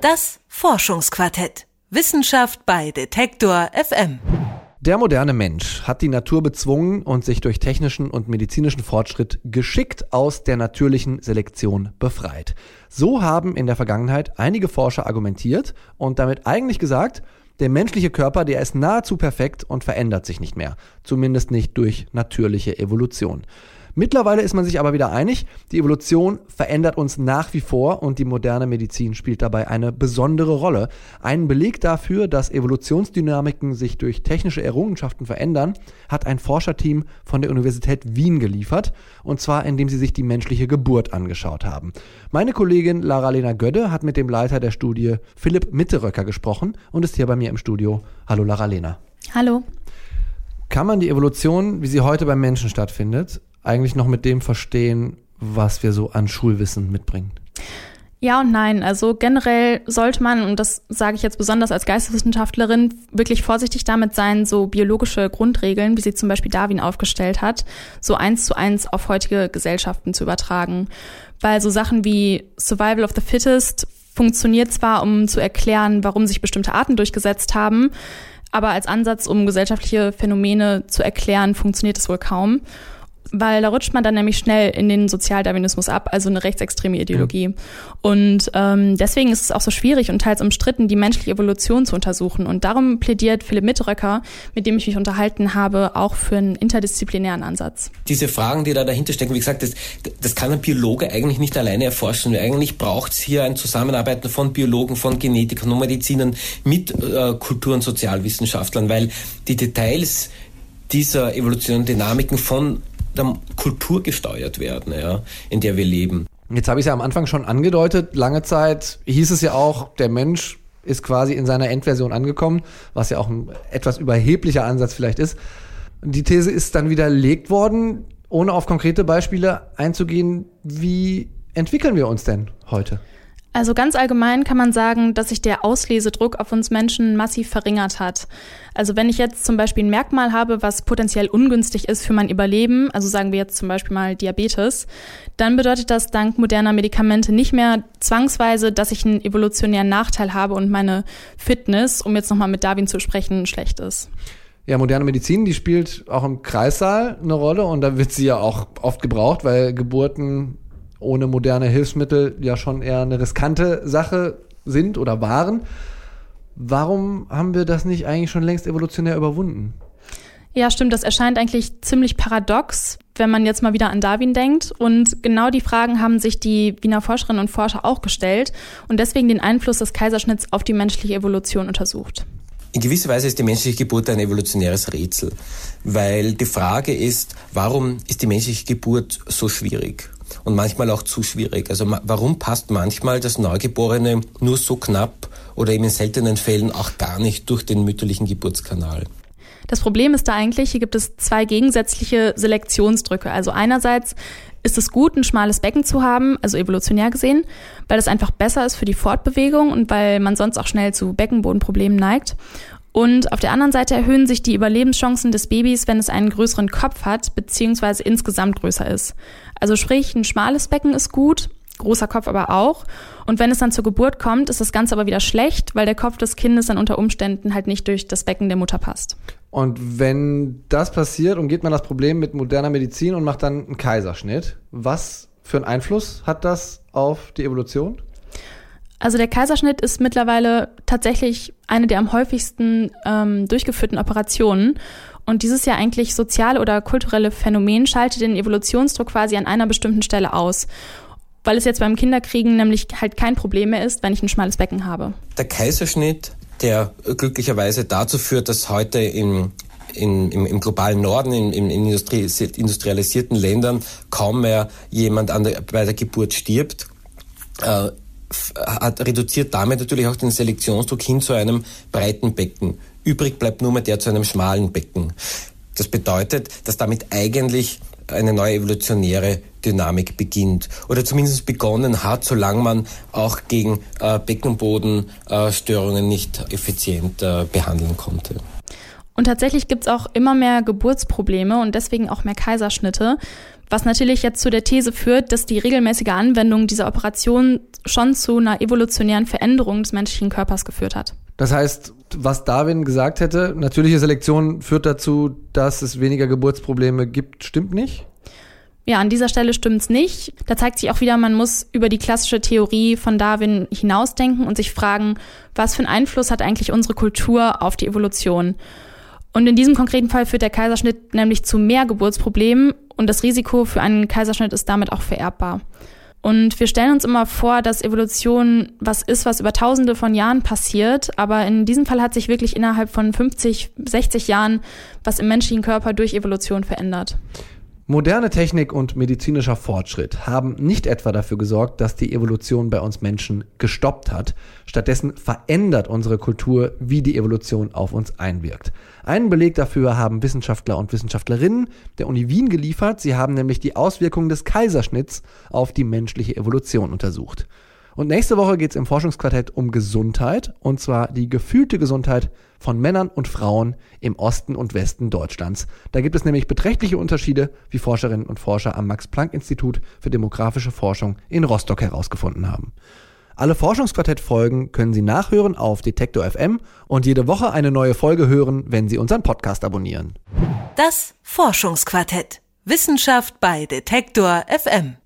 Das Forschungsquartett. Wissenschaft bei Detektor FM. Der moderne Mensch hat die Natur bezwungen und sich durch technischen und medizinischen Fortschritt geschickt aus der natürlichen Selektion befreit. So haben in der Vergangenheit einige Forscher argumentiert und damit eigentlich gesagt, der menschliche Körper, der ist nahezu perfekt und verändert sich nicht mehr. Zumindest nicht durch natürliche Evolution. Mittlerweile ist man sich aber wieder einig, die Evolution verändert uns nach wie vor und die moderne Medizin spielt dabei eine besondere Rolle. Einen Beleg dafür, dass Evolutionsdynamiken sich durch technische Errungenschaften verändern, hat ein Forscherteam von der Universität Wien geliefert, und zwar indem sie sich die menschliche Geburt angeschaut haben. Meine Kollegin Lara-Lena Gödde hat mit dem Leiter der Studie Philipp Mitteröcker gesprochen und ist hier bei mir im Studio. Hallo Lara-Lena. Hallo. Kann man die Evolution, wie sie heute beim Menschen stattfindet, eigentlich noch mit dem verstehen, was wir so an Schulwissen mitbringen? Ja und nein. Also generell sollte man, und das sage ich jetzt besonders als Geisteswissenschaftlerin, wirklich vorsichtig damit sein, so biologische Grundregeln, wie sie zum Beispiel Darwin aufgestellt hat, so eins zu eins auf heutige Gesellschaften zu übertragen. Weil so Sachen wie Survival of the Fittest funktioniert zwar, um zu erklären, warum sich bestimmte Arten durchgesetzt haben, aber als Ansatz, um gesellschaftliche Phänomene zu erklären, funktioniert es wohl kaum weil da rutscht man dann nämlich schnell in den Sozialdarwinismus ab, also eine rechtsextreme Ideologie. Mhm. Und ähm, deswegen ist es auch so schwierig und teils umstritten, die menschliche Evolution zu untersuchen. Und darum plädiert Philipp Mittröcker, mit dem ich mich unterhalten habe, auch für einen interdisziplinären Ansatz. Diese Fragen, die da dahinter stecken, wie gesagt, das, das kann ein Biologe eigentlich nicht alleine erforschen. Eigentlich braucht es hier ein Zusammenarbeiten von Biologen, von Genetikern und Medizinern mit äh, Kultur- und Sozialwissenschaftlern, weil die Details dieser Evolution, Dynamiken von der Kultur gesteuert werden, ja, in der wir leben. Jetzt habe ich es ja am Anfang schon angedeutet. Lange Zeit hieß es ja auch, der Mensch ist quasi in seiner Endversion angekommen, was ja auch ein etwas überheblicher Ansatz vielleicht ist. Die These ist dann widerlegt worden, ohne auf konkrete Beispiele einzugehen. Wie entwickeln wir uns denn heute? Also ganz allgemein kann man sagen, dass sich der Auslesedruck auf uns Menschen massiv verringert hat. Also wenn ich jetzt zum Beispiel ein Merkmal habe, was potenziell ungünstig ist für mein Überleben, also sagen wir jetzt zum Beispiel mal Diabetes, dann bedeutet das dank moderner Medikamente nicht mehr zwangsweise, dass ich einen evolutionären Nachteil habe und meine Fitness, um jetzt nochmal mit Darwin zu sprechen, schlecht ist. Ja, moderne Medizin, die spielt auch im Kreissaal eine Rolle und da wird sie ja auch oft gebraucht, weil Geburten ohne moderne Hilfsmittel ja schon eher eine riskante Sache sind oder waren. Warum haben wir das nicht eigentlich schon längst evolutionär überwunden? Ja, stimmt. Das erscheint eigentlich ziemlich paradox, wenn man jetzt mal wieder an Darwin denkt. Und genau die Fragen haben sich die Wiener Forscherinnen und Forscher auch gestellt und deswegen den Einfluss des Kaiserschnitts auf die menschliche Evolution untersucht. In gewisser Weise ist die menschliche Geburt ein evolutionäres Rätsel, weil die Frage ist, warum ist die menschliche Geburt so schwierig? Und manchmal auch zu schwierig. Also warum passt manchmal das Neugeborene nur so knapp oder eben in seltenen Fällen auch gar nicht durch den mütterlichen Geburtskanal? Das Problem ist da eigentlich, hier gibt es zwei gegensätzliche Selektionsdrücke. Also einerseits ist es gut, ein schmales Becken zu haben, also evolutionär gesehen, weil das einfach besser ist für die Fortbewegung und weil man sonst auch schnell zu Beckenbodenproblemen neigt. Und auf der anderen Seite erhöhen sich die Überlebenschancen des Babys, wenn es einen größeren Kopf hat, beziehungsweise insgesamt größer ist. Also sprich, ein schmales Becken ist gut, großer Kopf aber auch. Und wenn es dann zur Geburt kommt, ist das Ganze aber wieder schlecht, weil der Kopf des Kindes dann unter Umständen halt nicht durch das Becken der Mutter passt. Und wenn das passiert, umgeht man das Problem mit moderner Medizin und macht dann einen Kaiserschnitt. Was für einen Einfluss hat das auf die Evolution? Also der Kaiserschnitt ist mittlerweile tatsächlich eine der am häufigsten ähm, durchgeführten Operationen. Und dieses ja eigentlich soziale oder kulturelle Phänomen schaltet den Evolutionsdruck quasi an einer bestimmten Stelle aus. Weil es jetzt beim Kinderkriegen nämlich halt kein Problem mehr ist, wenn ich ein schmales Becken habe. Der Kaiserschnitt, der glücklicherweise dazu führt, dass heute im in, im, im, globalen Norden, in, in industrialisierten Ländern kaum mehr jemand der, bei der Geburt stirbt, äh, hat, reduziert damit natürlich auch den Selektionsdruck hin zu einem breiten Becken. Übrig bleibt nur mehr der zu einem schmalen Becken. Das bedeutet, dass damit eigentlich eine neue evolutionäre Dynamik beginnt oder zumindest begonnen hat, solange man auch gegen äh, Beckenbodenstörungen äh, nicht effizient äh, behandeln konnte. Und tatsächlich gibt es auch immer mehr Geburtsprobleme und deswegen auch mehr Kaiserschnitte, Was natürlich jetzt zu der These führt, dass die regelmäßige Anwendung dieser Operation schon zu einer evolutionären Veränderung des menschlichen Körpers geführt hat. Das heißt, was Darwin gesagt hätte, natürliche Selektion führt dazu, dass es weniger Geburtsprobleme gibt, stimmt nicht? Ja, an dieser Stelle stimmt's nicht. Da zeigt sich auch wieder, man muss über die klassische Theorie von Darwin hinausdenken und sich fragen, was für einen Einfluss hat eigentlich unsere Kultur auf die Evolution? Und in diesem konkreten Fall führt der Kaiserschnitt nämlich zu mehr Geburtsproblemen und das Risiko für einen Kaiserschnitt ist damit auch vererbbar. Und wir stellen uns immer vor, dass Evolution was ist, was über tausende von Jahren passiert. Aber in diesem Fall hat sich wirklich innerhalb von 50, 60 Jahren was im menschlichen Körper durch Evolution verändert. Moderne Technik und medizinischer Fortschritt haben nicht etwa dafür gesorgt, dass die Evolution bei uns Menschen gestoppt hat. Stattdessen verändert unsere Kultur, wie die Evolution auf uns einwirkt. Einen Beleg dafür haben Wissenschaftler und Wissenschaftlerinnen der Uni Wien geliefert. Sie haben nämlich die Auswirkungen des Kaiserschnitts auf die menschliche Evolution untersucht. Und nächste Woche geht es im Forschungsquartett um Gesundheit, und zwar die gefühlte Gesundheit von Männern und Frauen im Osten und Westen Deutschlands. Da gibt es nämlich beträchtliche Unterschiede, wie Forscherinnen und Forscher am Max-Planck-Institut für demografische Forschung in Rostock herausgefunden haben. Alle Forschungsquartett-Folgen können Sie nachhören auf Detektor FM und jede Woche eine neue Folge hören, wenn Sie unseren Podcast abonnieren. Das Forschungsquartett. Wissenschaft bei Detektor FM.